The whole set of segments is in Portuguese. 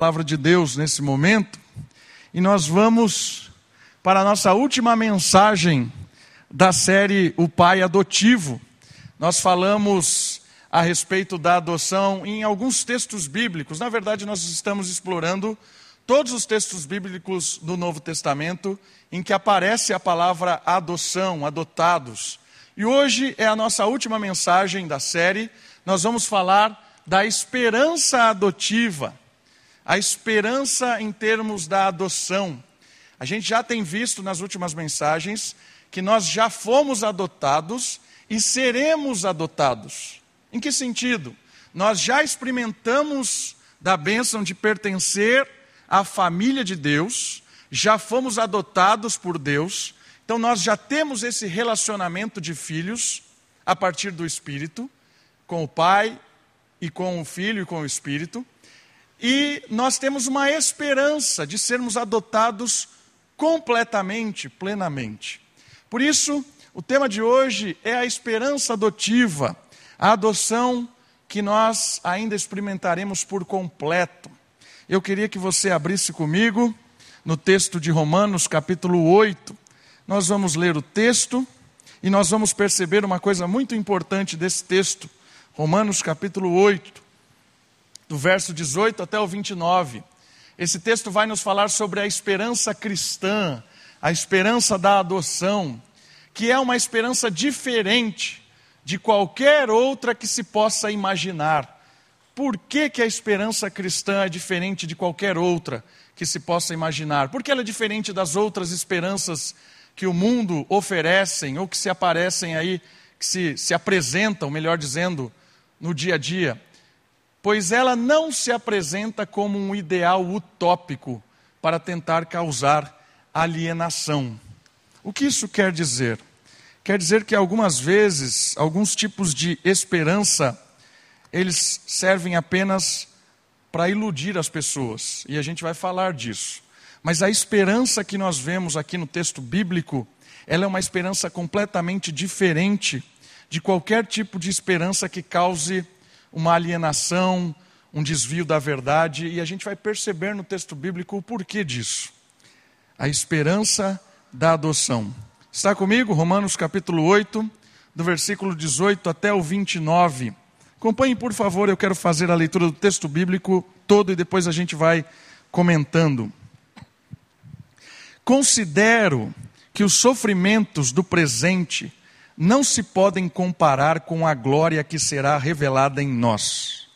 palavra de Deus nesse momento e nós vamos para a nossa última mensagem da série O Pai Adotivo. Nós falamos a respeito da adoção em alguns textos bíblicos. Na verdade, nós estamos explorando todos os textos bíblicos do Novo Testamento em que aparece a palavra adoção, adotados. E hoje é a nossa última mensagem da série. Nós vamos falar da esperança adotiva a esperança em termos da adoção. A gente já tem visto nas últimas mensagens que nós já fomos adotados e seremos adotados. Em que sentido? Nós já experimentamos da bênção de pertencer à família de Deus, já fomos adotados por Deus, então nós já temos esse relacionamento de filhos a partir do Espírito, com o Pai e com o Filho e com o Espírito. E nós temos uma esperança de sermos adotados completamente, plenamente. Por isso, o tema de hoje é a esperança adotiva, a adoção que nós ainda experimentaremos por completo. Eu queria que você abrisse comigo no texto de Romanos, capítulo 8. Nós vamos ler o texto e nós vamos perceber uma coisa muito importante desse texto. Romanos, capítulo 8 do verso 18 até o 29. Esse texto vai nos falar sobre a esperança cristã, a esperança da adoção, que é uma esperança diferente de qualquer outra que se possa imaginar. Por que, que a esperança cristã é diferente de qualquer outra que se possa imaginar? Porque ela é diferente das outras esperanças que o mundo oferecem ou que se aparecem aí, que se, se apresentam, melhor dizendo, no dia a dia pois ela não se apresenta como um ideal utópico para tentar causar alienação. O que isso quer dizer? Quer dizer que algumas vezes, alguns tipos de esperança, eles servem apenas para iludir as pessoas, e a gente vai falar disso. Mas a esperança que nós vemos aqui no texto bíblico, ela é uma esperança completamente diferente de qualquer tipo de esperança que cause uma alienação, um desvio da verdade, e a gente vai perceber no texto bíblico o porquê disso. A esperança da adoção. Está comigo? Romanos capítulo 8, do versículo 18 até o 29. Acompanhe, por favor, eu quero fazer a leitura do texto bíblico todo e depois a gente vai comentando. Considero que os sofrimentos do presente não se podem comparar com a glória que será revelada em nós.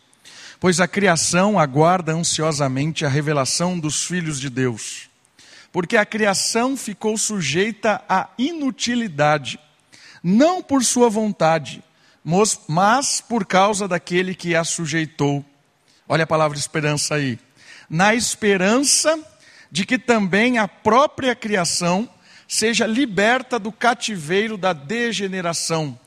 Pois a criação aguarda ansiosamente a revelação dos filhos de Deus. Porque a criação ficou sujeita à inutilidade, não por sua vontade, mas por causa daquele que a sujeitou. Olha a palavra esperança aí. Na esperança de que também a própria criação seja liberta do cativeiro da degeneração,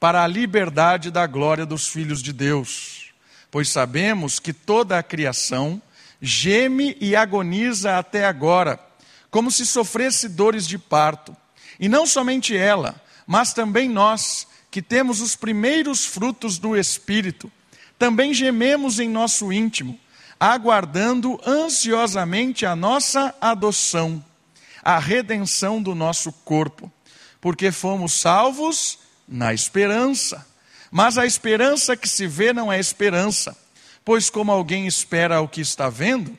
para a liberdade da glória dos filhos de Deus. Pois sabemos que toda a criação geme e agoniza até agora, como se sofresse dores de parto. E não somente ela, mas também nós, que temos os primeiros frutos do Espírito, também gememos em nosso íntimo, aguardando ansiosamente a nossa adoção a redenção do nosso corpo, porque fomos salvos na esperança. Mas a esperança que se vê não é esperança, pois como alguém espera o que está vendo,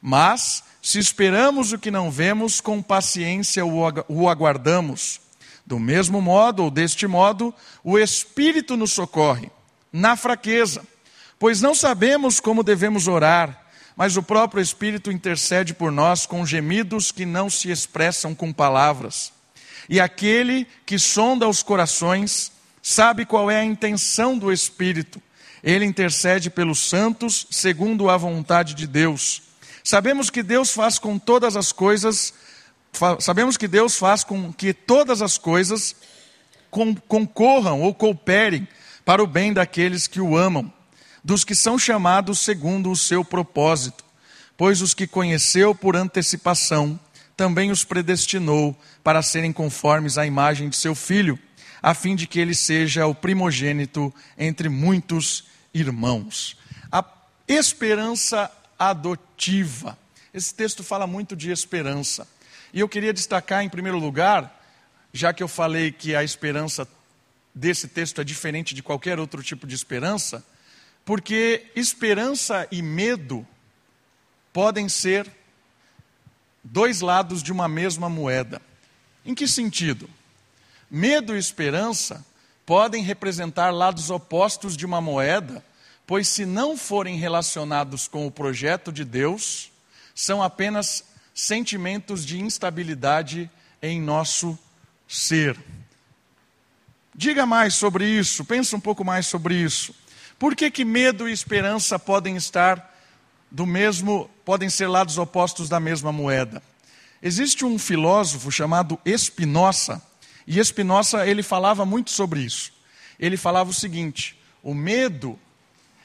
mas se esperamos o que não vemos, com paciência o aguardamos. Do mesmo modo, ou deste modo, o Espírito nos socorre, na fraqueza, pois não sabemos como devemos orar mas o próprio Espírito intercede por nós com gemidos que não se expressam com palavras. E aquele que sonda os corações sabe qual é a intenção do Espírito. Ele intercede pelos santos segundo a vontade de Deus. Sabemos que Deus faz com todas as coisas, sabemos que Deus faz com que todas as coisas concorram ou cooperem para o bem daqueles que o amam dos que são chamados segundo o seu propósito. Pois os que conheceu por antecipação, também os predestinou para serem conformes à imagem de seu filho, a fim de que ele seja o primogênito entre muitos irmãos. A esperança adotiva. Esse texto fala muito de esperança. E eu queria destacar, em primeiro lugar, já que eu falei que a esperança desse texto é diferente de qualquer outro tipo de esperança, porque esperança e medo podem ser dois lados de uma mesma moeda. Em que sentido? Medo e esperança podem representar lados opostos de uma moeda, pois, se não forem relacionados com o projeto de Deus, são apenas sentimentos de instabilidade em nosso ser. Diga mais sobre isso, pensa um pouco mais sobre isso. Por que, que medo e esperança podem estar do mesmo, podem ser lados opostos da mesma moeda? Existe um filósofo chamado Spinoza, e Spinoza ele falava muito sobre isso. Ele falava o seguinte: o medo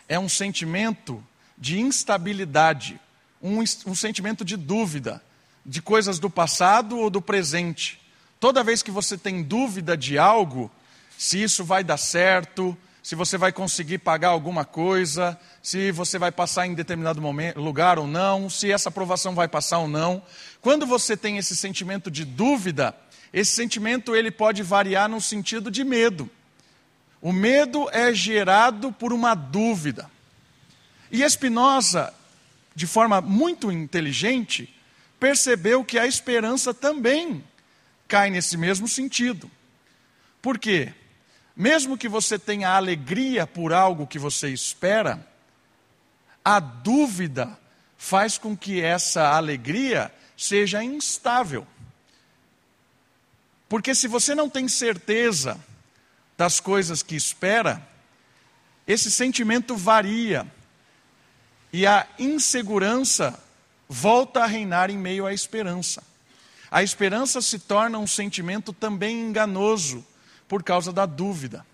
é um sentimento de instabilidade, um, um sentimento de dúvida de coisas do passado ou do presente. Toda vez que você tem dúvida de algo, se isso vai dar certo, se você vai conseguir pagar alguma coisa, se você vai passar em determinado momento, lugar ou não, se essa aprovação vai passar ou não. Quando você tem esse sentimento de dúvida, esse sentimento ele pode variar no sentido de medo. O medo é gerado por uma dúvida. E Espinosa, de forma muito inteligente, percebeu que a esperança também cai nesse mesmo sentido. Por quê? Mesmo que você tenha alegria por algo que você espera, a dúvida faz com que essa alegria seja instável. Porque se você não tem certeza das coisas que espera, esse sentimento varia e a insegurança volta a reinar em meio à esperança. A esperança se torna um sentimento também enganoso por causa da dúvida.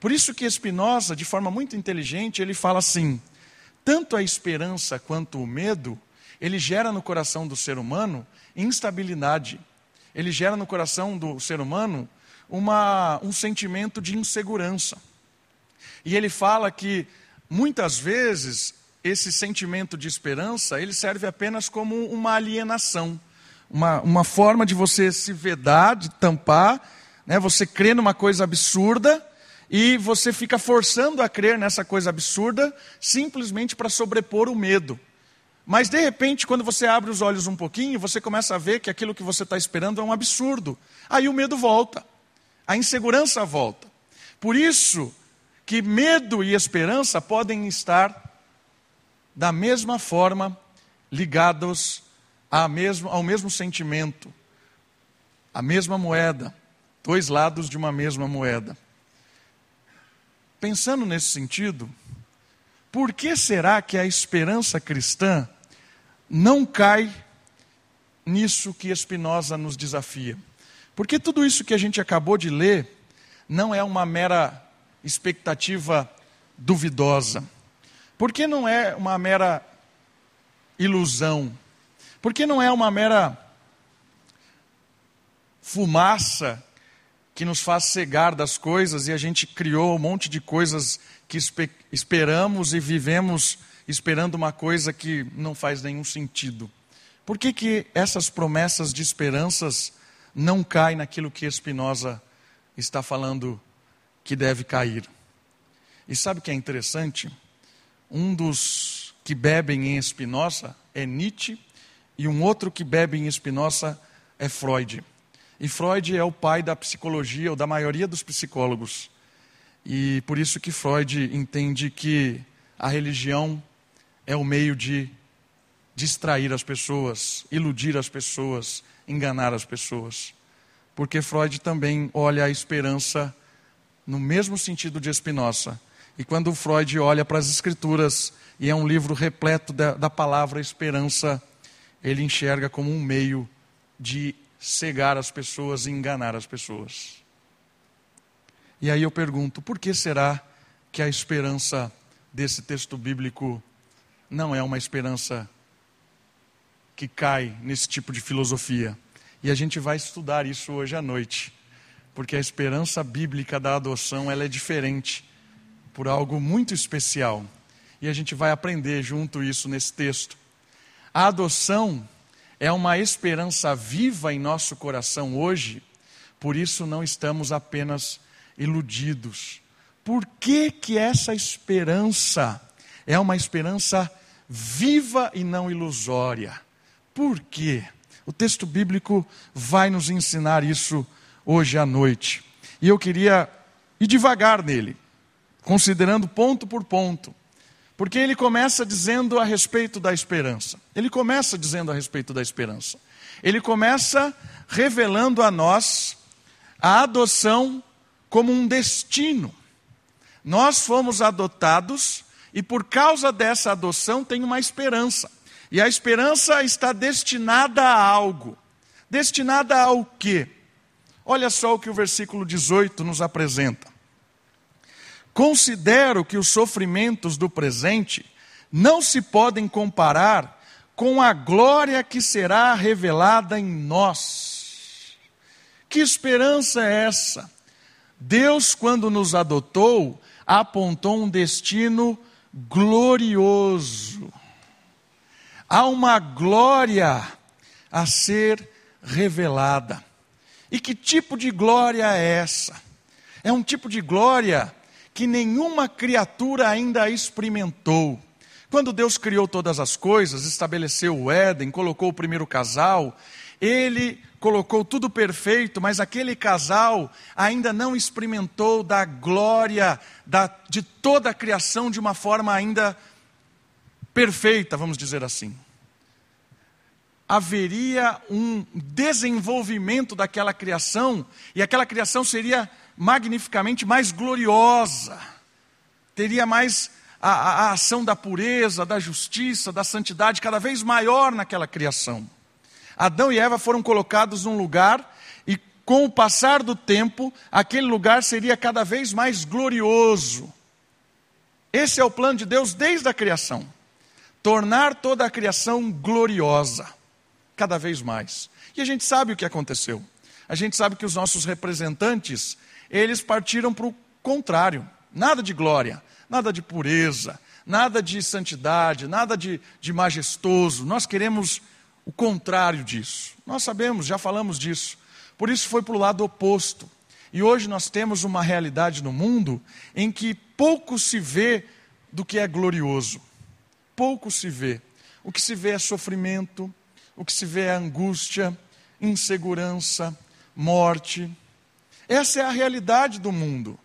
Por isso que Spinoza, de forma muito inteligente, ele fala assim: tanto a esperança quanto o medo, ele gera no coração do ser humano instabilidade. Ele gera no coração do ser humano uma, um sentimento de insegurança. E ele fala que muitas vezes esse sentimento de esperança ele serve apenas como uma alienação, uma, uma forma de você se vedar, de tampar né? Você crê numa coisa absurda e você fica forçando a crer nessa coisa absurda simplesmente para sobrepor o medo. Mas de repente, quando você abre os olhos um pouquinho, você começa a ver que aquilo que você está esperando é um absurdo. Aí o medo volta, a insegurança volta. Por isso que medo e esperança podem estar da mesma forma ligados mesmo, ao mesmo sentimento, à mesma moeda dois lados de uma mesma moeda. Pensando nesse sentido, por que será que a esperança cristã não cai nisso que Spinoza nos desafia? Porque tudo isso que a gente acabou de ler não é uma mera expectativa duvidosa. Por que não é uma mera ilusão? Por que não é uma mera fumaça que nos faz cegar das coisas e a gente criou um monte de coisas que esperamos e vivemos esperando uma coisa que não faz nenhum sentido. Por que, que essas promessas de esperanças não caem naquilo que Spinoza está falando que deve cair? E sabe o que é interessante? Um dos que bebem em Spinoza é Nietzsche e um outro que bebe em Spinoza é Freud. E Freud é o pai da psicologia, ou da maioria dos psicólogos. E por isso que Freud entende que a religião é o meio de distrair as pessoas, iludir as pessoas, enganar as pessoas. Porque Freud também olha a esperança no mesmo sentido de Spinoza. E quando Freud olha para as Escrituras, e é um livro repleto da, da palavra esperança, ele enxerga como um meio de cegar as pessoas e enganar as pessoas. E aí eu pergunto, por que será que a esperança desse texto bíblico não é uma esperança que cai nesse tipo de filosofia? E a gente vai estudar isso hoje à noite, porque a esperança bíblica da adoção ela é diferente por algo muito especial. E a gente vai aprender junto isso nesse texto. A adoção é uma esperança viva em nosso coração hoje, por isso não estamos apenas iludidos. Por que, que essa esperança é uma esperança viva e não ilusória? Por quê? O texto bíblico vai nos ensinar isso hoje à noite. E eu queria ir devagar nele, considerando ponto por ponto. Porque ele começa dizendo a respeito da esperança. Ele começa dizendo a respeito da esperança. Ele começa revelando a nós a adoção como um destino. Nós fomos adotados e por causa dessa adoção tem uma esperança. E a esperança está destinada a algo. Destinada ao quê? Olha só o que o versículo 18 nos apresenta. Considero que os sofrimentos do presente não se podem comparar com a glória que será revelada em nós. Que esperança é essa? Deus, quando nos adotou, apontou um destino glorioso. Há uma glória a ser revelada. E que tipo de glória é essa? É um tipo de glória que nenhuma criatura ainda experimentou. Quando Deus criou todas as coisas, estabeleceu o Éden, colocou o primeiro casal, ele colocou tudo perfeito, mas aquele casal ainda não experimentou da glória da, de toda a criação de uma forma ainda perfeita, vamos dizer assim. Haveria um desenvolvimento daquela criação, e aquela criação seria magnificamente mais gloriosa, teria mais a, a, a, ação da pureza, da justiça, da santidade cada vez maior naquela criação. Adão e Eva foram colocados num lugar e, com o passar do tempo, aquele lugar seria cada vez mais glorioso. Esse é o plano de Deus desde a criação tornar toda a criação gloriosa, cada vez mais. E a gente sabe o que aconteceu. A gente sabe que os nossos representantes eles partiram para o contrário. Nada de glória, nada de pureza, nada de santidade, nada de, de majestoso. Nós queremos o contrário disso. Nós sabemos, já falamos disso. Por isso foi para o lado oposto. E hoje nós temos uma realidade no mundo em que pouco se vê do que é glorioso. Pouco se vê. O que se vê é sofrimento, o que se vê é angústia, insegurança, morte. Essa é a realidade do mundo.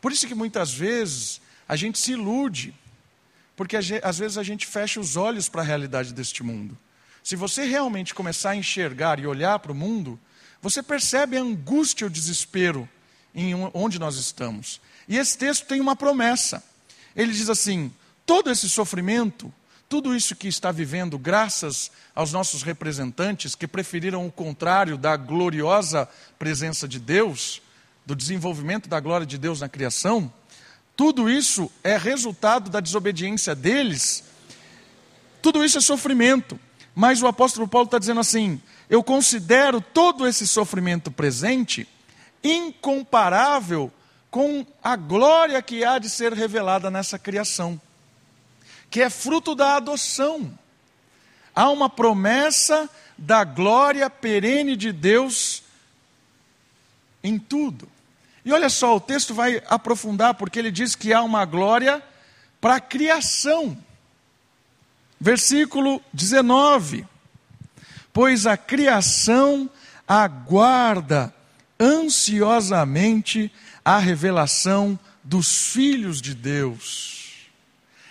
Por isso que muitas vezes a gente se ilude, porque às vezes a gente fecha os olhos para a realidade deste mundo. Se você realmente começar a enxergar e olhar para o mundo, você percebe a angústia e o desespero em onde nós estamos. E esse texto tem uma promessa. Ele diz assim: todo esse sofrimento tudo isso que está vivendo, graças aos nossos representantes que preferiram o contrário da gloriosa presença de Deus, do desenvolvimento da glória de Deus na criação, tudo isso é resultado da desobediência deles, tudo isso é sofrimento. Mas o apóstolo Paulo está dizendo assim: eu considero todo esse sofrimento presente incomparável com a glória que há de ser revelada nessa criação que é fruto da adoção. Há uma promessa da glória perene de Deus em tudo. E olha só, o texto vai aprofundar, porque ele diz que há uma glória para a criação. Versículo 19: Pois a criação aguarda ansiosamente a revelação dos filhos de Deus.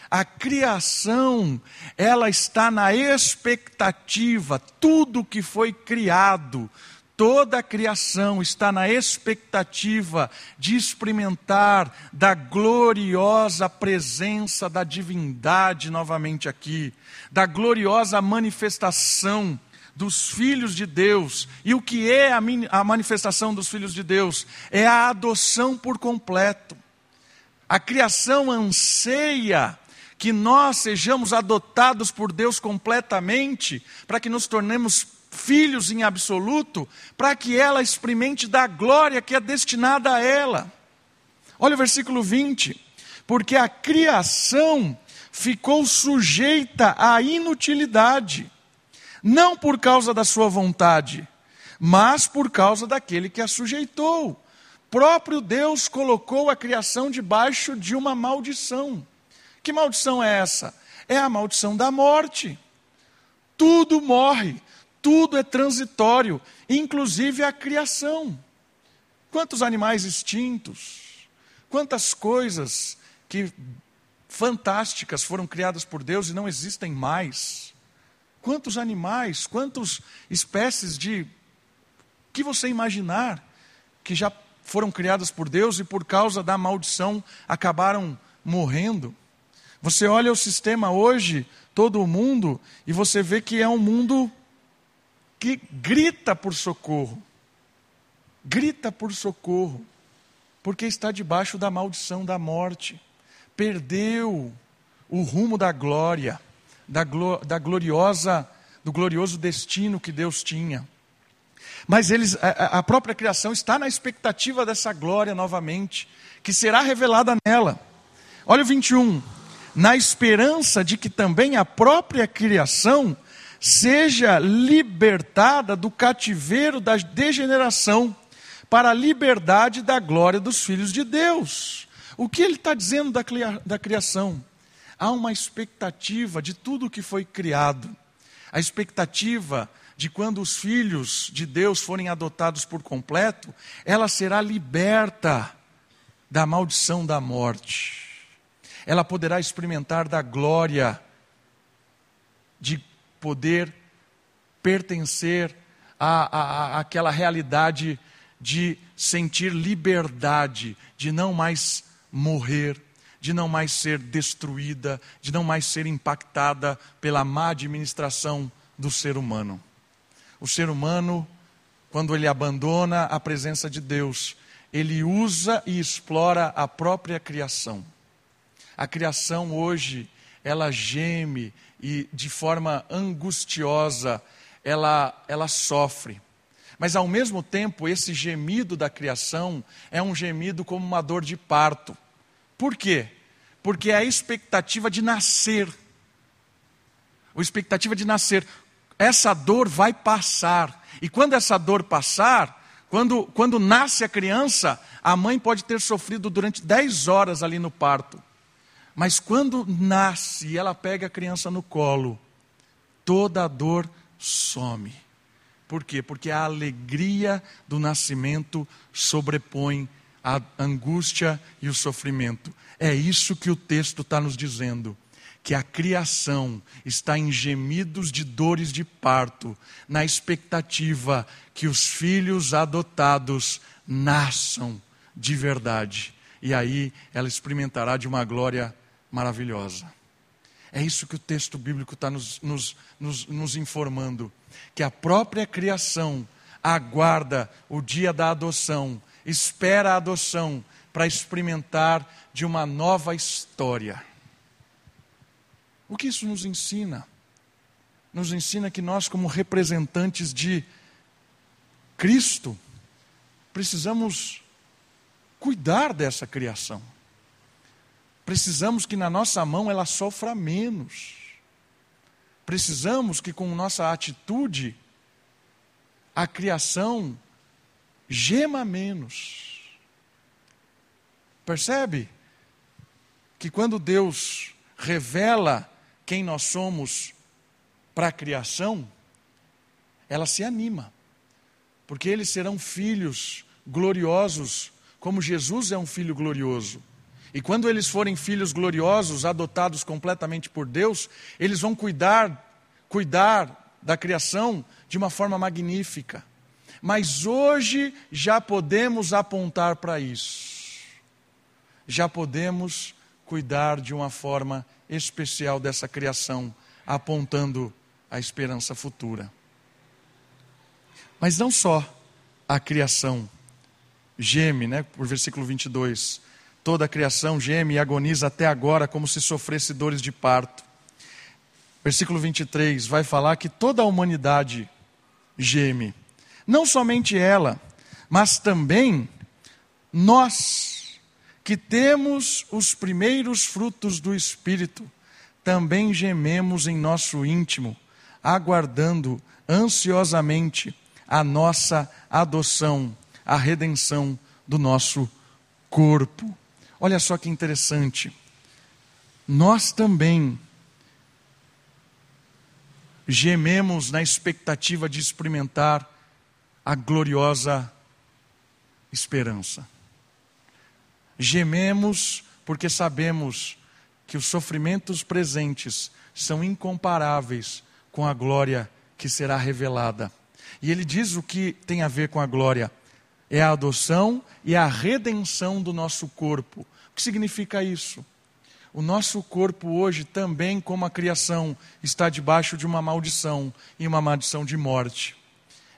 A criação, ela está na expectativa, tudo que foi criado, toda a criação está na expectativa de experimentar da gloriosa presença da divindade novamente aqui, da gloriosa manifestação dos filhos de Deus. E o que é a manifestação dos filhos de Deus? É a adoção por completo. A criação anseia que nós sejamos adotados por Deus completamente, para que nos tornemos filhos em absoluto, para que ela experimente da glória que é destinada a ela. Olha o versículo 20: porque a criação ficou sujeita à inutilidade, não por causa da sua vontade, mas por causa daquele que a sujeitou. Próprio Deus colocou a criação debaixo de uma maldição. Que maldição é essa? É a maldição da morte. Tudo morre, tudo é transitório, inclusive a criação. Quantos animais extintos, quantas coisas que fantásticas foram criadas por Deus e não existem mais. Quantos animais, quantas espécies de que você imaginar que já foram criadas por Deus e por causa da maldição acabaram morrendo. Você olha o sistema hoje, todo o mundo, e você vê que é um mundo que grita por socorro. Grita por socorro, porque está debaixo da maldição da morte perdeu o rumo da glória, da, da gloriosa, do glorioso destino que Deus tinha. Mas eles, a, a própria criação está na expectativa dessa glória novamente, que será revelada nela. Olha o 21. Na esperança de que também a própria criação seja libertada do cativeiro da degeneração para a liberdade da glória dos filhos de Deus. O que ele está dizendo da, criação? Há uma expectativa de tudo que foi criado. A expectativa de quando os filhos de Deus forem adotados por completo, ela será liberta da maldição da morte. Ela poderá experimentar da glória de poder pertencer à, à, àquela realidade de sentir liberdade, de não mais morrer, de não mais ser destruída, de não mais ser impactada pela má administração do ser humano. O ser humano, quando ele abandona a presença de Deus, ele usa e explora a própria criação. A criação hoje, ela geme e de forma angustiosa, ela, ela sofre. Mas ao mesmo tempo, esse gemido da criação é um gemido como uma dor de parto. Por quê? Porque é a expectativa de nascer. A expectativa de nascer. Essa dor vai passar. E quando essa dor passar, quando, quando nasce a criança, a mãe pode ter sofrido durante 10 horas ali no parto. Mas quando nasce e ela pega a criança no colo, toda a dor some. Por quê? Porque a alegria do nascimento sobrepõe a angústia e o sofrimento. É isso que o texto está nos dizendo. Que a criação está em gemidos de dores de parto, na expectativa que os filhos adotados nasçam de verdade. E aí ela experimentará de uma glória maravilhosa. É isso que o texto bíblico está nos, nos, nos, nos informando: que a própria criação aguarda o dia da adoção espera a adoção para experimentar de uma nova história. O que isso nos ensina? Nos ensina que nós, como representantes de Cristo, precisamos cuidar dessa criação. Precisamos que na nossa mão ela sofra menos. Precisamos que com nossa atitude a criação gema menos. Percebe? Que quando Deus revela quem nós somos para a criação, ela se anima, porque eles serão filhos gloriosos, como Jesus é um filho glorioso. E quando eles forem filhos gloriosos, adotados completamente por Deus, eles vão cuidar, cuidar da criação de uma forma magnífica. Mas hoje já podemos apontar para isso. Já podemos cuidar de uma forma especial dessa criação, apontando a esperança futura. Mas não só a criação geme, né, por versículo 22. Toda a criação geme e agoniza até agora como se sofresse dores de parto. Versículo 23 vai falar que toda a humanidade geme não somente ela, mas também nós, que temos os primeiros frutos do Espírito, também gememos em nosso íntimo, aguardando ansiosamente a nossa adoção, a redenção do nosso corpo. Olha só que interessante. Nós também gememos na expectativa de experimentar a gloriosa esperança. Gememos porque sabemos que os sofrimentos presentes são incomparáveis com a glória que será revelada. E ele diz o que tem a ver com a glória: é a adoção e a redenção do nosso corpo. O que significa isso? O nosso corpo hoje também, como a criação, está debaixo de uma maldição e uma maldição de morte.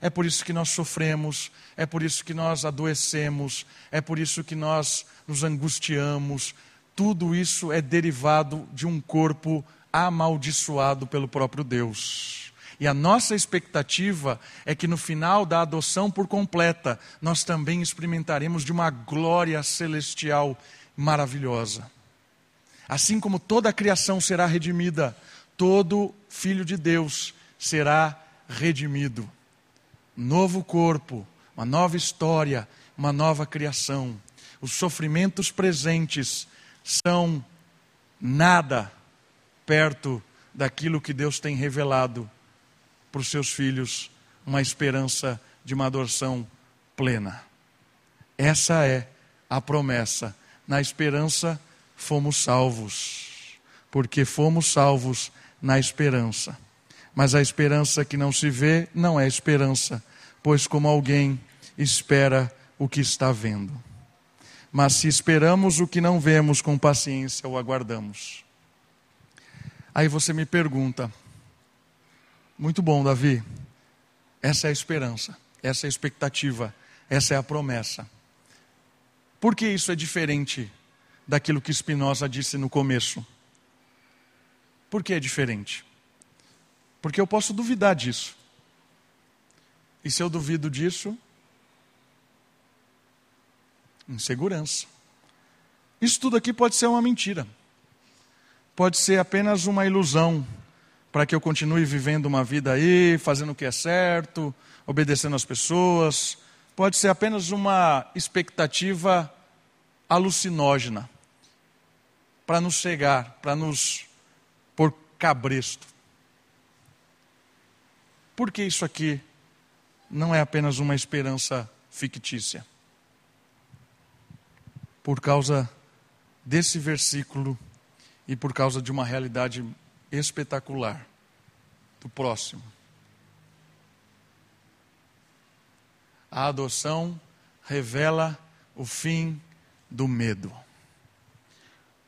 É por isso que nós sofremos, é por isso que nós adoecemos, é por isso que nós nos angustiamos. Tudo isso é derivado de um corpo amaldiçoado pelo próprio Deus. E a nossa expectativa é que no final da adoção por completa, nós também experimentaremos de uma glória celestial maravilhosa. Assim como toda a criação será redimida, todo filho de Deus será redimido novo corpo, uma nova história, uma nova criação. Os sofrimentos presentes são nada perto daquilo que Deus tem revelado para os seus filhos, uma esperança de uma adoção plena. Essa é a promessa. Na esperança fomos salvos, porque fomos salvos na esperança. Mas a esperança que não se vê não é esperança, pois como alguém espera o que está vendo. Mas se esperamos o que não vemos, com paciência o aguardamos. Aí você me pergunta, muito bom, Davi, essa é a esperança, essa é a expectativa, essa é a promessa. Por que isso é diferente daquilo que Spinoza disse no começo? Por que é diferente? Porque eu posso duvidar disso. E se eu duvido disso? Insegurança. Isso tudo aqui pode ser uma mentira. Pode ser apenas uma ilusão para que eu continue vivendo uma vida aí, fazendo o que é certo, obedecendo às pessoas. Pode ser apenas uma expectativa alucinógena para nos cegar, para nos pôr cabresto. Por que isso aqui não é apenas uma esperança fictícia? Por causa desse versículo e por causa de uma realidade espetacular do próximo. A adoção revela o fim do medo.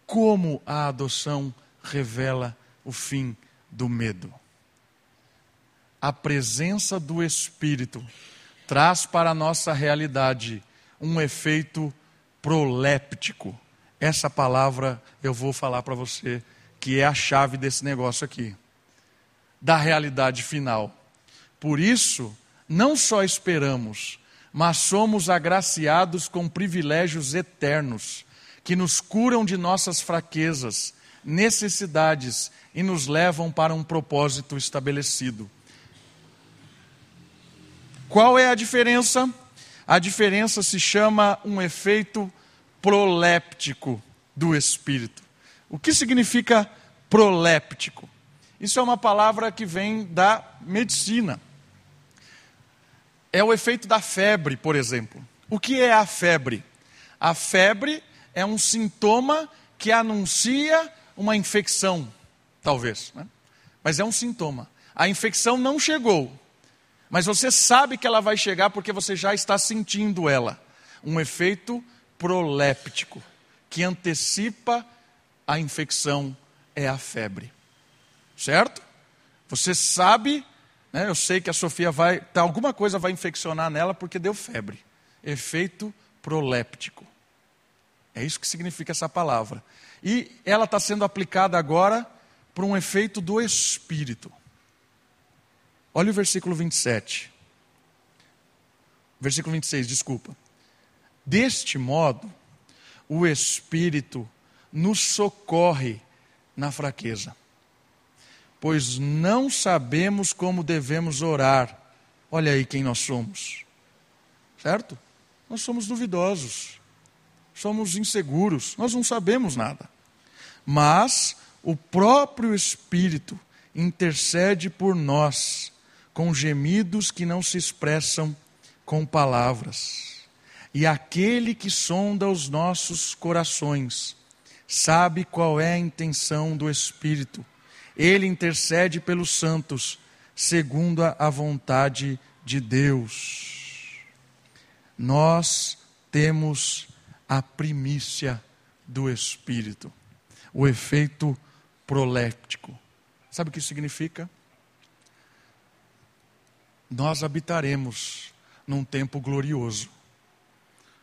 Como a adoção revela o fim do medo? a presença do Espírito traz para a nossa realidade um efeito proléptico. Essa palavra eu vou falar para você, que é a chave desse negócio aqui, da realidade final. Por isso, não só esperamos, mas somos agraciados com privilégios eternos, que nos curam de nossas fraquezas, necessidades e nos levam para um propósito estabelecido. Qual é a diferença? A diferença se chama um efeito proléptico do espírito. O que significa proléptico? Isso é uma palavra que vem da medicina. É o efeito da febre, por exemplo. O que é a febre? A febre é um sintoma que anuncia uma infecção, talvez. Né? Mas é um sintoma. A infecção não chegou, mas você sabe que ela vai chegar porque você já está sentindo ela. Um efeito proléptico, que antecipa a infecção, é a febre. Certo? Você sabe, né, eu sei que a Sofia vai, tá, alguma coisa vai infeccionar nela porque deu febre. Efeito proléptico. É isso que significa essa palavra. E ela está sendo aplicada agora para um efeito do espírito. Olha o versículo 27. Versículo 26, desculpa. Deste modo, o Espírito nos socorre na fraqueza. pois não sabemos como devemos orar. Olha aí quem nós somos. Certo? Nós somos duvidosos, somos inseguros, nós não sabemos nada. Mas o próprio Espírito intercede por nós com gemidos que não se expressam com palavras. E aquele que sonda os nossos corações sabe qual é a intenção do Espírito. Ele intercede pelos santos, segundo a vontade de Deus. Nós temos a primícia do Espírito, o efeito proléptico. Sabe o que isso significa? Nós habitaremos num tempo glorioso,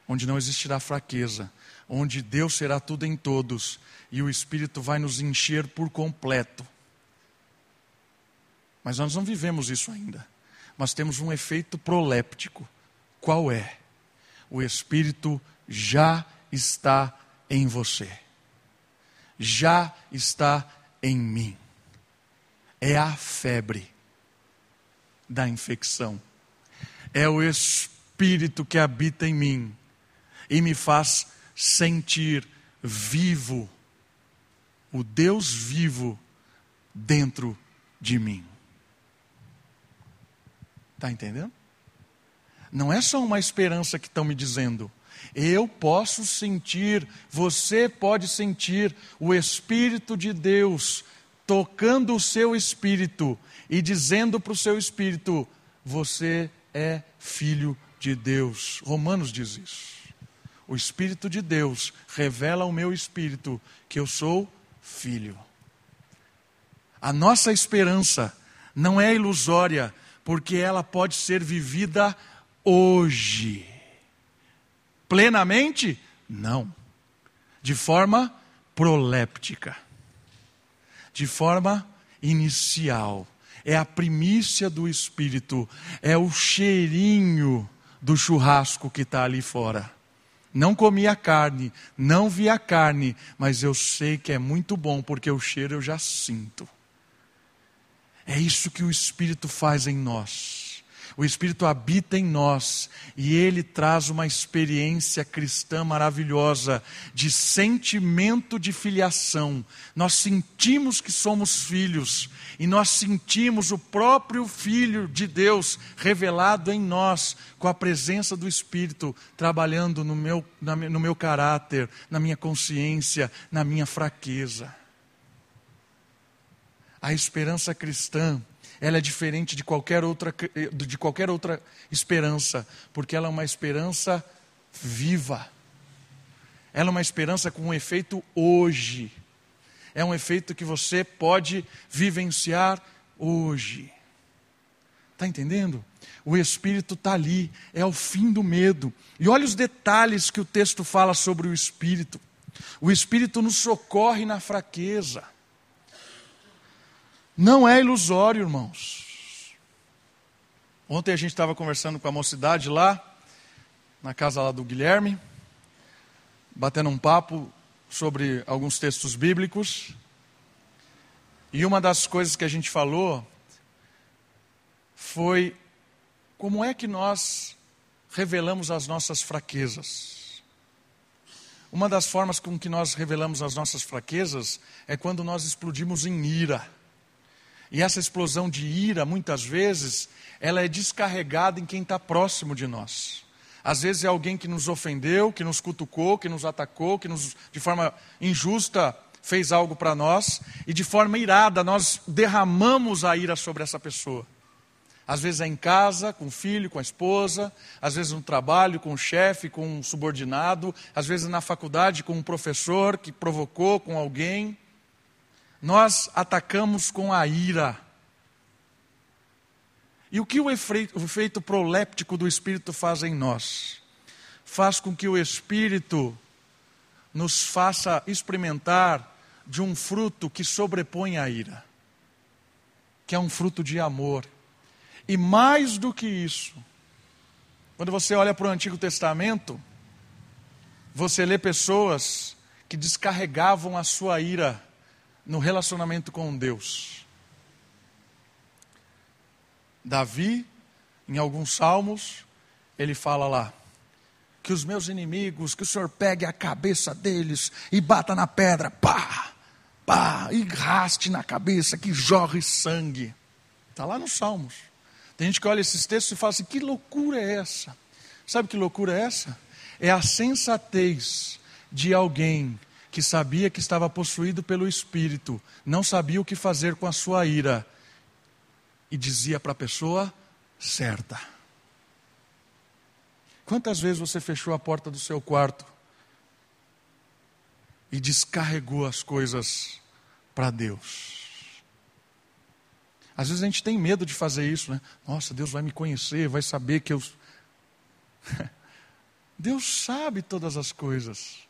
onde não existirá fraqueza, onde Deus será tudo em todos e o Espírito vai nos encher por completo. Mas nós não vivemos isso ainda. Mas temos um efeito proléptico. Qual é? O Espírito já está em você. Já está em mim. É a febre da infecção. É o Espírito que habita em mim e me faz sentir vivo, o Deus vivo dentro de mim. Está entendendo? Não é só uma esperança que estão me dizendo. Eu posso sentir, você pode sentir o Espírito de Deus tocando o seu espírito e dizendo para o seu espírito: Você é filho de Deus. Romanos diz isso o Espírito de Deus revela ao meu espírito que eu sou filho. A nossa esperança não é ilusória, porque ela pode ser vivida hoje. Plenamente? Não. De forma proléptica. De forma inicial. É a primícia do Espírito, é o cheirinho do churrasco que está ali fora não comi a carne, não vi a carne, mas eu sei que é muito bom, porque o cheiro eu já sinto. É isso que o Espírito faz em nós. O Espírito habita em nós e ele traz uma experiência cristã maravilhosa de sentimento de filiação. Nós sentimos que somos filhos e nós sentimos o próprio Filho de Deus revelado em nós, com a presença do Espírito trabalhando no meu, no meu caráter, na minha consciência, na minha fraqueza. A esperança cristã ela é diferente de qualquer outra, de qualquer outra esperança, porque ela é uma esperança viva. Ela é uma esperança com um efeito hoje. É um efeito que você pode vivenciar hoje. Está entendendo? O Espírito está ali, é o fim do medo. E olha os detalhes que o texto fala sobre o Espírito. O Espírito nos socorre na fraqueza. Não é ilusório, irmãos. Ontem a gente estava conversando com a mocidade lá, na casa lá do Guilherme, batendo um papo sobre alguns textos bíblicos. E uma das coisas que a gente falou foi como é que nós revelamos as nossas fraquezas. Uma das formas com que nós revelamos as nossas fraquezas é quando nós explodimos em ira. E essa explosão de ira, muitas vezes, ela é descarregada em quem está próximo de nós. Às vezes é alguém que nos ofendeu, que nos cutucou, que nos atacou, que nos, de forma injusta fez algo para nós, e de forma irada nós derramamos a ira sobre essa pessoa. Às vezes é em casa, com o filho, com a esposa, às vezes no trabalho, com o chefe, com um subordinado, às vezes na faculdade, com um professor que provocou com alguém nós atacamos com a ira. E o que o efeito, o efeito proléptico do Espírito faz em nós? Faz com que o Espírito nos faça experimentar de um fruto que sobrepõe a ira, que é um fruto de amor. E mais do que isso, quando você olha para o Antigo Testamento, você lê pessoas que descarregavam a sua ira no relacionamento com Deus. Davi, em alguns salmos, ele fala lá: que os meus inimigos, que o Senhor pegue a cabeça deles e bata na pedra, pá, pá, e raste na cabeça, que jorre sangue. Está lá nos Salmos. Tem gente que olha esses textos e fala assim: que loucura é essa? Sabe que loucura é essa? É a sensatez de alguém que sabia que estava possuído pelo Espírito, não sabia o que fazer com a sua ira, e dizia para a pessoa certa. Quantas vezes você fechou a porta do seu quarto e descarregou as coisas para Deus? Às vezes a gente tem medo de fazer isso, né? Nossa, Deus vai me conhecer, vai saber que eu. Deus sabe todas as coisas.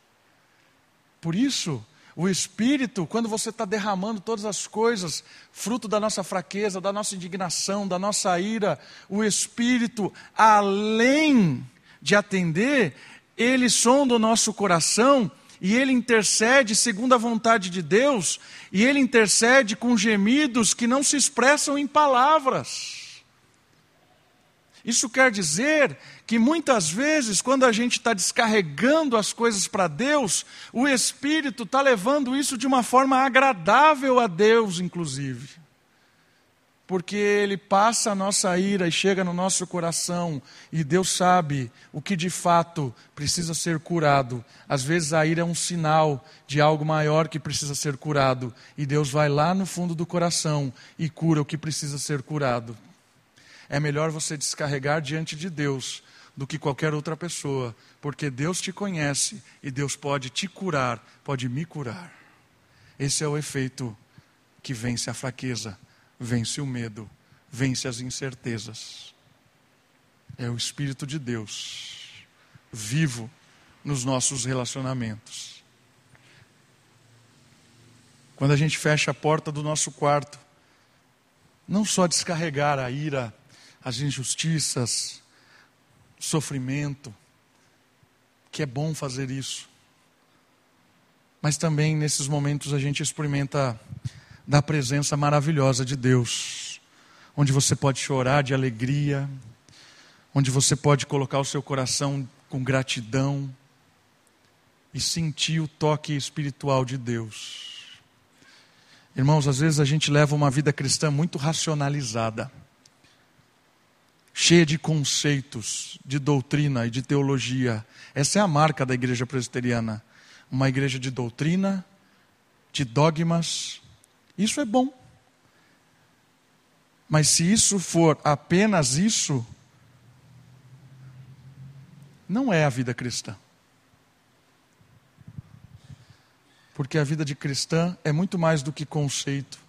Por isso, o Espírito, quando você está derramando todas as coisas, fruto da nossa fraqueza, da nossa indignação, da nossa ira, o Espírito, além de atender, ele sonda o nosso coração e ele intercede segundo a vontade de Deus, e ele intercede com gemidos que não se expressam em palavras. Isso quer dizer que muitas vezes, quando a gente está descarregando as coisas para Deus, o Espírito está levando isso de uma forma agradável a Deus, inclusive. Porque Ele passa a nossa ira e chega no nosso coração, e Deus sabe o que de fato precisa ser curado. Às vezes a ira é um sinal de algo maior que precisa ser curado, e Deus vai lá no fundo do coração e cura o que precisa ser curado. É melhor você descarregar diante de Deus do que qualquer outra pessoa, porque Deus te conhece e Deus pode te curar, pode me curar. Esse é o efeito que vence a fraqueza, vence o medo, vence as incertezas. É o Espírito de Deus vivo nos nossos relacionamentos. Quando a gente fecha a porta do nosso quarto, não só descarregar a ira, as injustiças, sofrimento, que é bom fazer isso. Mas também nesses momentos a gente experimenta da presença maravilhosa de Deus, onde você pode chorar de alegria, onde você pode colocar o seu coração com gratidão e sentir o toque espiritual de Deus. Irmãos, às vezes a gente leva uma vida cristã muito racionalizada cheia de conceitos, de doutrina e de teologia. Essa é a marca da igreja presbiteriana. Uma igreja de doutrina, de dogmas. Isso é bom. Mas se isso for apenas isso, não é a vida cristã. Porque a vida de cristã é muito mais do que conceito,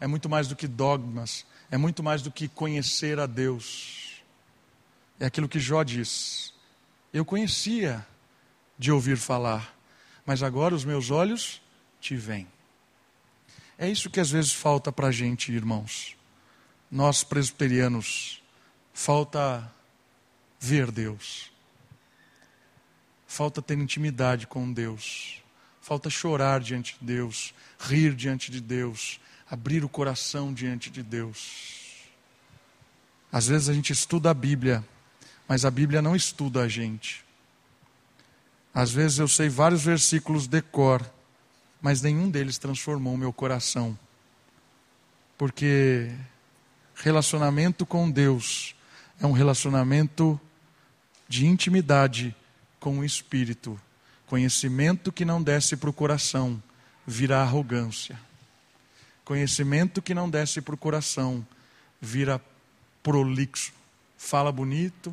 é muito mais do que dogmas, é muito mais do que conhecer a Deus. É aquilo que Jó diz. Eu conhecia de ouvir falar, mas agora os meus olhos te veem. É isso que às vezes falta para a gente, irmãos. Nós presbiterianos, falta ver Deus, falta ter intimidade com Deus, falta chorar diante de Deus, rir diante de Deus, abrir o coração diante de Deus. Às vezes a gente estuda a Bíblia mas a Bíblia não estuda a gente. Às vezes eu sei vários versículos de cor, mas nenhum deles transformou meu coração. Porque relacionamento com Deus é um relacionamento de intimidade com o Espírito. Conhecimento que não desce para o coração vira arrogância. Conhecimento que não desce para o coração vira prolixo. Fala bonito,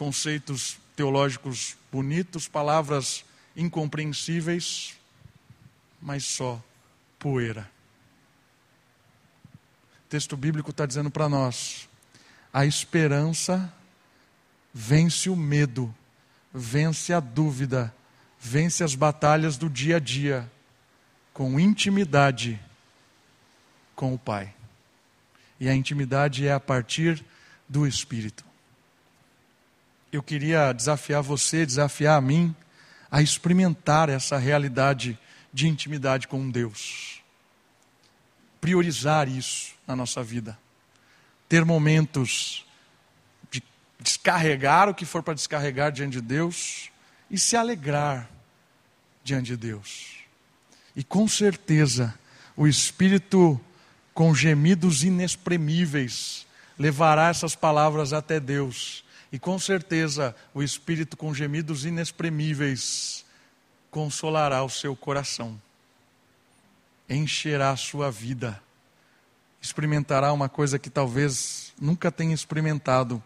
conceitos teológicos bonitos, palavras incompreensíveis, mas só poeira. O texto bíblico está dizendo para nós: a esperança vence o medo, vence a dúvida, vence as batalhas do dia a dia, com intimidade com o Pai. E a intimidade é a partir do Espírito eu queria desafiar você, desafiar a mim, a experimentar essa realidade de intimidade com Deus. Priorizar isso na nossa vida. ter momentos de descarregar o que for para descarregar diante de Deus e se alegrar diante de Deus. E com certeza, o Espírito, com gemidos inexprimíveis, levará essas palavras até Deus. E com certeza, o Espírito, com gemidos inexprimíveis, consolará o seu coração, encherá a sua vida, experimentará uma coisa que talvez nunca tenha experimentado,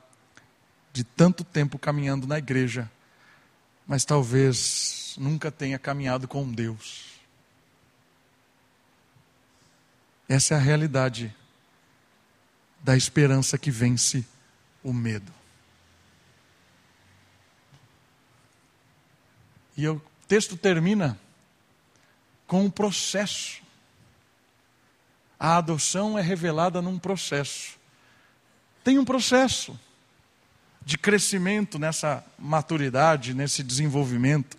de tanto tempo caminhando na igreja, mas talvez nunca tenha caminhado com Deus. Essa é a realidade da esperança que vence o medo. E o texto termina com um processo. A adoção é revelada num processo. Tem um processo de crescimento nessa maturidade, nesse desenvolvimento.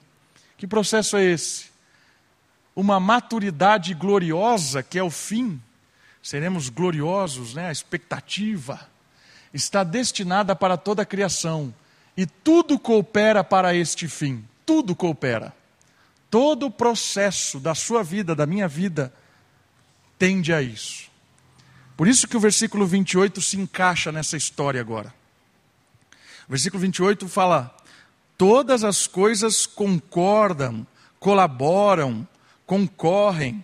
Que processo é esse? Uma maturidade gloriosa, que é o fim. Seremos gloriosos, né? A expectativa está destinada para toda a criação e tudo coopera para este fim tudo coopera. Todo o processo da sua vida, da minha vida, tende a isso. Por isso que o versículo 28 se encaixa nessa história agora. O versículo 28 fala: Todas as coisas concordam, colaboram, concorrem,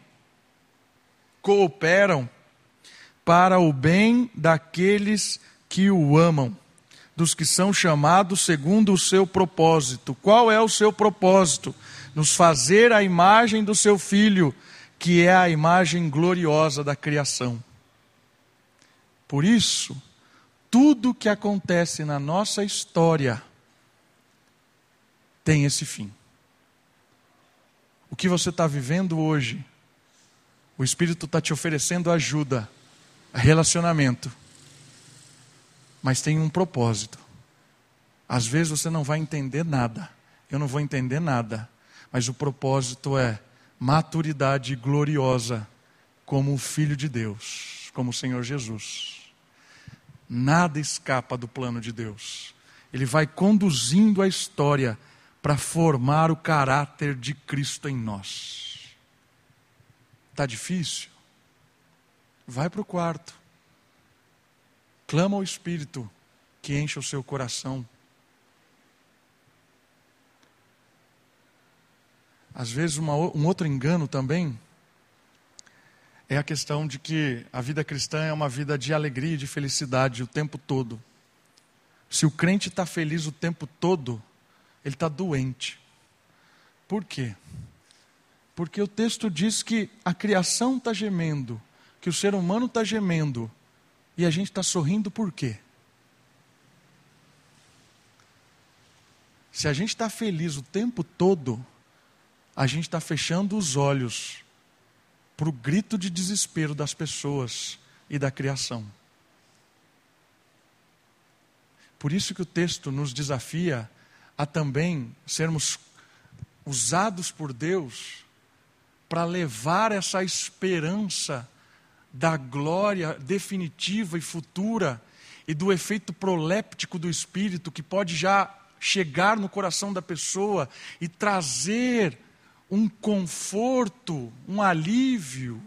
cooperam para o bem daqueles que o amam dos que são chamados segundo o seu propósito. Qual é o seu propósito? Nos fazer a imagem do seu filho, que é a imagem gloriosa da criação. Por isso, tudo que acontece na nossa história tem esse fim. O que você está vivendo hoje, o Espírito está te oferecendo ajuda, relacionamento mas tem um propósito. Às vezes você não vai entender nada, eu não vou entender nada, mas o propósito é maturidade gloriosa como o Filho de Deus, como o Senhor Jesus. Nada escapa do plano de Deus. Ele vai conduzindo a história para formar o caráter de Cristo em nós. Está difícil? Vai para o quarto. Clama ao Espírito que enche o seu coração. Às vezes, uma, um outro engano também é a questão de que a vida cristã é uma vida de alegria e de felicidade o tempo todo. Se o crente está feliz o tempo todo, ele está doente. Por quê? Porque o texto diz que a criação está gemendo, que o ser humano está gemendo, e a gente está sorrindo por quê? Se a gente está feliz o tempo todo, a gente está fechando os olhos para o grito de desespero das pessoas e da criação. Por isso que o texto nos desafia a também sermos usados por Deus para levar essa esperança da glória definitiva e futura e do efeito proléptico do Espírito que pode já chegar no coração da pessoa e trazer um conforto, um alívio.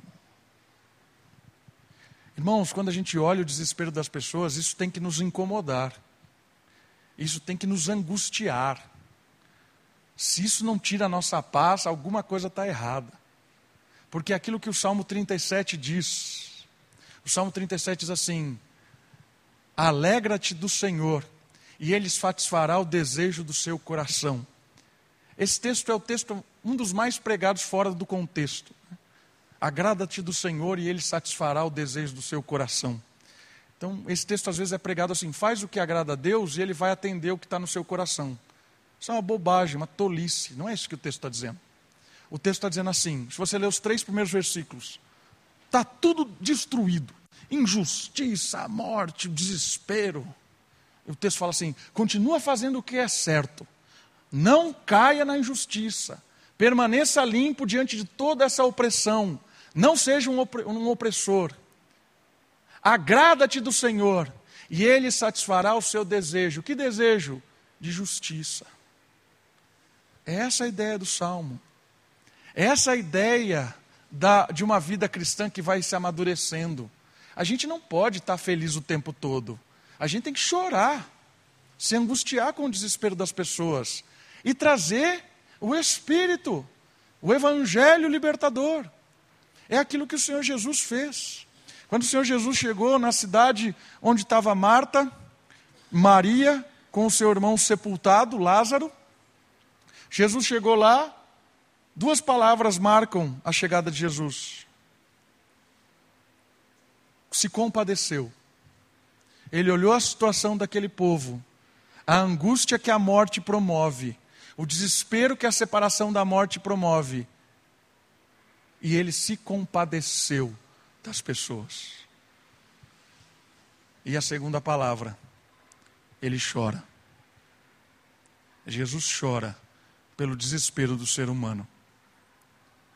Irmãos, quando a gente olha o desespero das pessoas, isso tem que nos incomodar, isso tem que nos angustiar. Se isso não tira a nossa paz, alguma coisa está errada. Porque é aquilo que o Salmo 37 diz. O Salmo 37 diz assim: Alegra-te do Senhor, e ele satisfará o desejo do seu coração. Esse texto é o texto, um dos mais pregados fora do contexto. Agrada-te do Senhor e ele satisfará o desejo do seu coração. Então, esse texto às vezes é pregado assim: faz o que agrada a Deus e ele vai atender o que está no seu coração. Isso é uma bobagem, uma tolice. Não é isso que o texto está dizendo. O texto está dizendo assim: se você ler os três primeiros versículos, está tudo destruído. Injustiça, morte, desespero. O texto fala assim: continua fazendo o que é certo. Não caia na injustiça. Permaneça limpo diante de toda essa opressão. Não seja um opressor. Agrada-te do Senhor, e Ele satisfará o seu desejo. Que desejo? De justiça. É essa a ideia do salmo. Essa ideia da, de uma vida cristã que vai se amadurecendo. A gente não pode estar feliz o tempo todo. A gente tem que chorar, se angustiar com o desespero das pessoas e trazer o Espírito, o Evangelho libertador. É aquilo que o Senhor Jesus fez. Quando o Senhor Jesus chegou na cidade onde estava Marta, Maria, com o seu irmão sepultado, Lázaro, Jesus chegou lá, duas palavras marcam a chegada de Jesus. Se compadeceu. Ele olhou a situação daquele povo, a angústia que a morte promove, o desespero que a separação da morte promove, e ele se compadeceu das pessoas. E a segunda palavra, ele chora. Jesus chora pelo desespero do ser humano.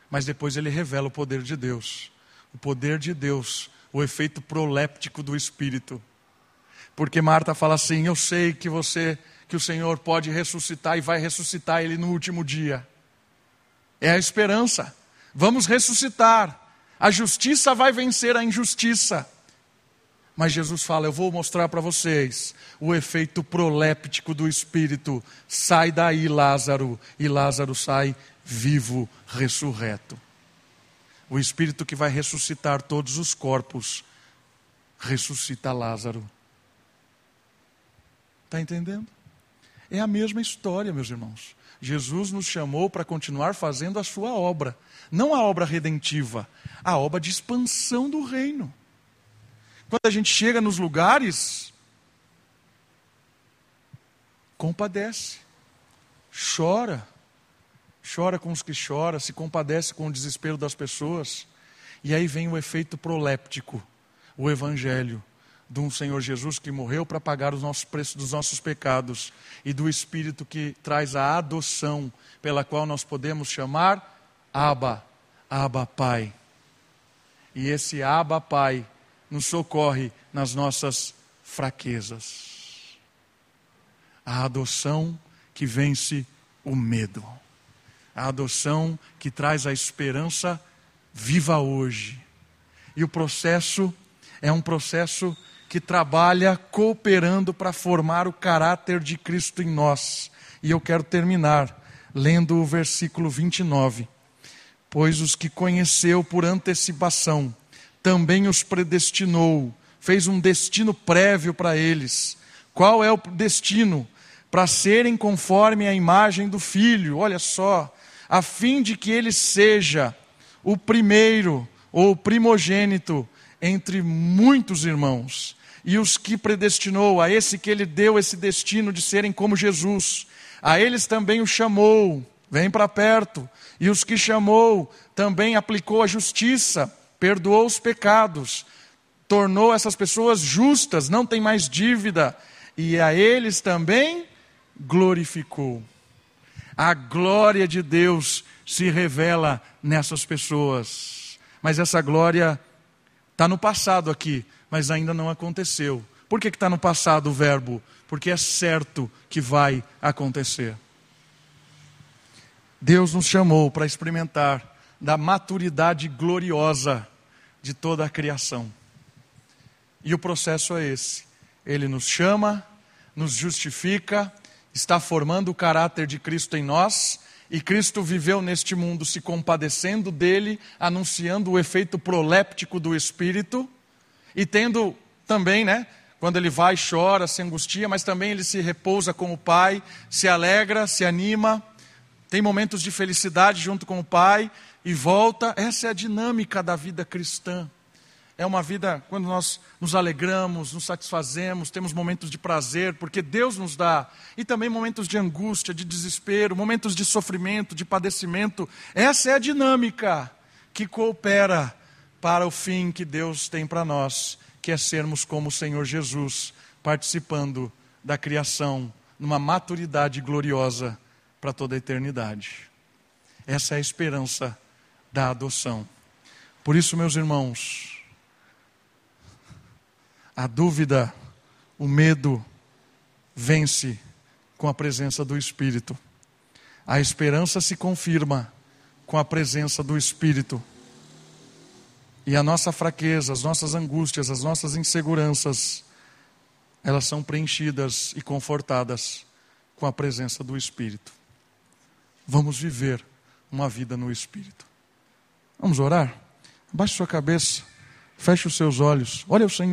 Mas depois ele revela o poder de Deus. O poder de Deus, o efeito proléptico do Espírito. Porque Marta fala assim: Eu sei que você, que o Senhor pode ressuscitar e vai ressuscitar ele no último dia. É a esperança. Vamos ressuscitar. A justiça vai vencer a injustiça. Mas Jesus fala: Eu vou mostrar para vocês o efeito proléptico do Espírito. Sai daí, Lázaro. E Lázaro sai vivo, ressurreto. O Espírito que vai ressuscitar todos os corpos, ressuscita Lázaro. Está entendendo? É a mesma história, meus irmãos. Jesus nos chamou para continuar fazendo a sua obra, não a obra redentiva, a obra de expansão do reino. Quando a gente chega nos lugares, compadece, chora, chora com os que choram, se compadece com o desespero das pessoas, e aí vem o efeito proléptico, o evangelho de um Senhor Jesus que morreu para pagar os nossos preços dos nossos pecados e do Espírito que traz a adoção pela qual nós podemos chamar Abba, Abba Pai. E esse Abba Pai nos socorre nas nossas fraquezas. A adoção que vence o medo. A adoção que traz a esperança viva hoje. E o processo é um processo que trabalha cooperando para formar o caráter de Cristo em nós. E eu quero terminar lendo o versículo 29. Pois os que conheceu por antecipação, também os predestinou, fez um destino prévio para eles. Qual é o destino? Para serem conforme a imagem do filho, olha só, a fim de que ele seja o primeiro ou primogênito entre muitos irmãos e os que predestinou, a esse que ele deu esse destino de serem como Jesus, a eles também o chamou, vem para perto, e os que chamou também aplicou a justiça, perdoou os pecados, tornou essas pessoas justas, não tem mais dívida, e a eles também glorificou. A glória de Deus se revela nessas pessoas, mas essa glória está no passado aqui, mas ainda não aconteceu. Por que está no passado o verbo? Porque é certo que vai acontecer. Deus nos chamou para experimentar da maturidade gloriosa de toda a criação. E o processo é esse: Ele nos chama, nos justifica, está formando o caráter de Cristo em nós, e Cristo viveu neste mundo se compadecendo dele, anunciando o efeito proléptico do Espírito e tendo também, né? Quando ele vai, chora, se angustia, mas também ele se repousa com o Pai, se alegra, se anima, tem momentos de felicidade junto com o Pai e volta. Essa é a dinâmica da vida cristã. É uma vida quando nós nos alegramos, nos satisfazemos, temos momentos de prazer, porque Deus nos dá, e também momentos de angústia, de desespero, momentos de sofrimento, de padecimento. Essa é a dinâmica que coopera para o fim que Deus tem para nós, que é sermos como o Senhor Jesus, participando da criação numa maturidade gloriosa para toda a eternidade. Essa é a esperança da adoção. Por isso, meus irmãos, A dúvida, o medo vence com a presença do Espírito. A esperança se confirma com a presença do Espírito. E a nossa fraqueza, as nossas angústias, as nossas inseguranças, elas são preenchidas e confortadas com a presença do Espírito. Vamos viver uma vida no Espírito. Vamos orar? Baixe sua cabeça, feche os seus olhos, olha o Senhor.